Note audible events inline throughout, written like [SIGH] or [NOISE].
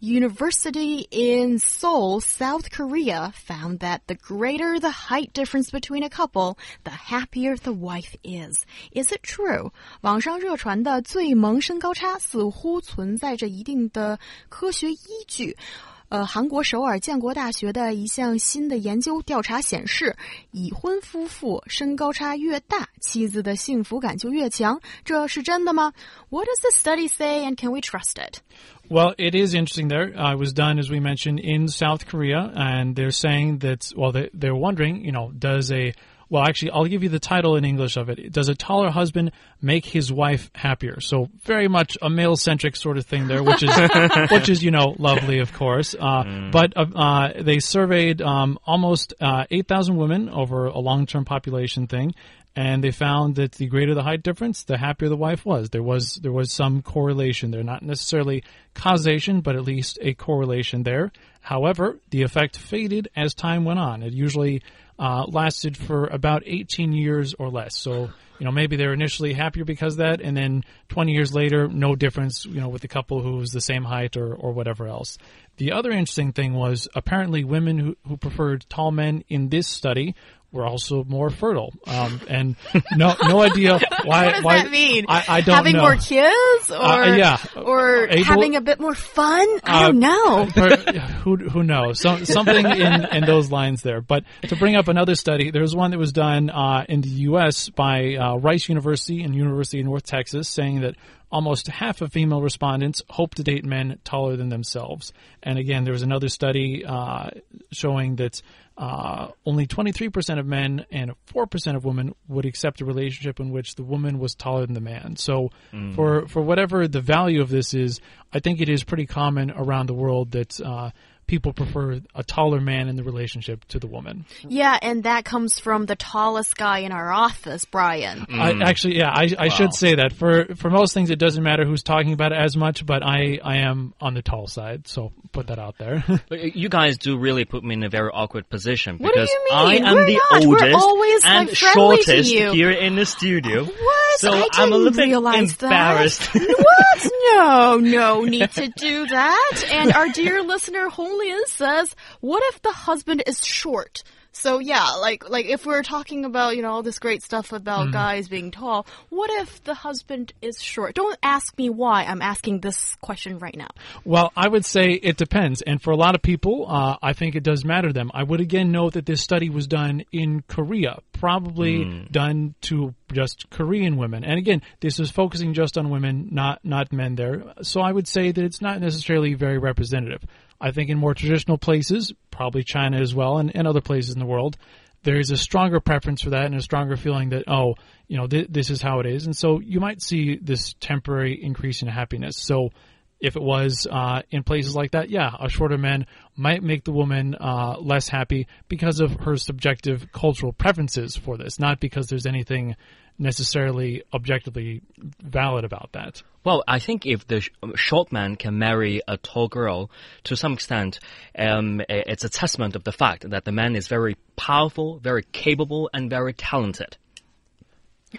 University in Seoul, South Korea, found that the greater the height difference between a couple, the happier the wife is. Is it true? 网上热传的最萌身高差似乎存在着一定的科学依据。 呃，韩国首尔建国大学的一项新的研究调查显示，已婚夫妇身高差越大，妻子的幸福感就越强。这是真的吗？What does the study say, and can we trust it? Well, it is interesting there. Uh, it was done, as we mentioned, in South Korea, and they're saying that, well, they, they're wondering, you know, does a well, actually, I'll give you the title in English of it. Does a taller husband make his wife happier? So very much a male centric sort of thing there, which is [LAUGHS] which is you know lovely, of course. Uh, mm. But uh, uh, they surveyed um, almost uh, eight thousand women over a long term population thing, and they found that the greater the height difference, the happier the wife was. There was there was some correlation there, not necessarily causation, but at least a correlation there. However, the effect faded as time went on. It usually uh, lasted for about 18 years or less. So, you know, maybe they're initially happier because of that, and then 20 years later, no difference, you know, with the couple who's the same height or, or whatever else. The other interesting thing was apparently women who, who preferred tall men in this study were also more fertile. Um, and no, no idea [LAUGHS] why. what does why, that mean? I, I don't having know. more kids, or uh, yeah, or Able, having a bit more fun. I uh, don't know. [LAUGHS] who who knows? So, something in in those lines there. But to bring up another study, there's one that was done uh, in the U.S. by uh, Rice University and University of North Texas, saying that almost half of female respondents hope to date men taller than themselves. And again, there was another study uh, showing that uh, only 23% of men and 4% of women would accept a relationship in which the woman was taller than the man. So, mm. for, for whatever the value of this is, I think it is pretty common around the world that uh, people prefer a taller man in the relationship to the woman. Yeah, and that comes from the tallest guy in our office, Brian. Mm. I, actually, yeah, I, I wow. should say that for for most things, it doesn't matter who's talking about it as much, but I I am on the tall side, so put that out there. [LAUGHS] but you guys do really put me in a very awkward position what because I am We're the not. oldest always, and like, shortest here in the studio. What? So I am a little bit embarrassed. [LAUGHS] what? No, no need to do that. And our dear listener Honglin says, "What if the husband is short?" So yeah, like like if we're talking about you know all this great stuff about mm. guys being tall, what if the husband is short? Don't ask me why. I'm asking this question right now. Well, I would say it depends, and for a lot of people, uh, I think it does matter to them. I would again note that this study was done in Korea, probably mm. done to just Korean women, and again, this is focusing just on women, not not men there. So I would say that it's not necessarily very representative. I think in more traditional places, probably China as well, and, and other places in the world, there is a stronger preference for that and a stronger feeling that, oh, you know, th- this is how it is. And so you might see this temporary increase in happiness. So if it was uh, in places like that, yeah, a shorter man might make the woman uh, less happy because of her subjective cultural preferences for this, not because there's anything necessarily objectively valid about that. Well, I think if the short man can marry a tall girl, to some extent, um, it's a testament of the fact that the man is very powerful, very capable, and very talented.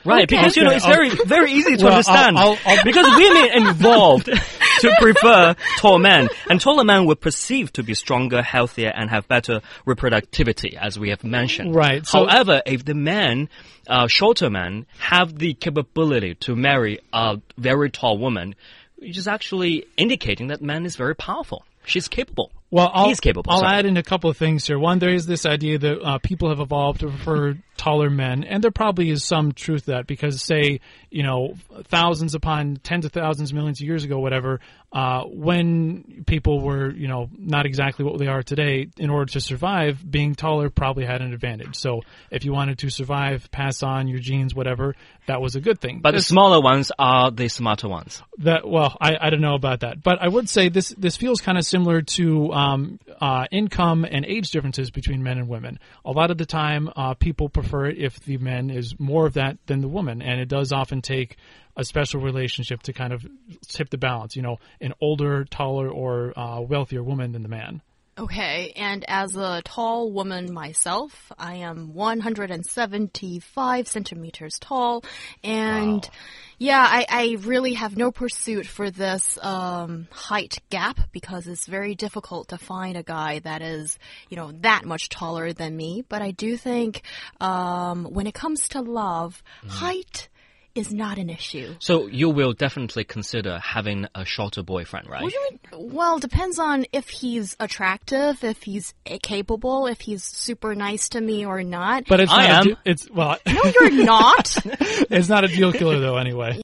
Right, okay. because you know it's very very easy to well, understand. I'll, I'll, I'll because women are involved [LAUGHS] to prefer tall men, and taller men were perceived to be stronger, healthier, and have better reproductivity, as we have mentioned. Right. So, However, if the men, uh, shorter men, have the capability to marry a very tall woman, which is actually indicating that man is very powerful. She's capable. Well, I'll, he's capable. I'll sorry. add in a couple of things here. One, there is this idea that uh, people have evolved to prefer [LAUGHS] taller men, and there probably is some truth to that because, say, you know, thousands upon tens of thousands, millions of years ago, whatever, uh, when people were, you know, not exactly what they are today, in order to survive, being taller probably had an advantage. So, if you wanted to survive, pass on your genes, whatever, that was a good thing. But this, the smaller ones are the smarter ones. That well, I, I don't know about that, but I would say this this feels kind of similar to. Um, uh, income and age differences between men and women. A lot of the time, uh, people prefer it if the man is more of that than the woman, and it does often take a special relationship to kind of tip the balance. You know, an older, taller, or uh, wealthier woman than the man. Okay, and as a tall woman myself, I am 175 centimeters tall, and yeah, I, I really have no pursuit for this um, height gap because it's very difficult to find a guy that is, you know, that much taller than me. But I do think um, when it comes to love, height is not an issue. So you will definitely consider having a shorter boyfriend, right? What do you mean? Well, depends on if he's attractive, if he's capable, if he's super nice to me or not. But it's I not. Am. de- it's well, no, you're not. [LAUGHS] it's not a deal killer though. Anyway.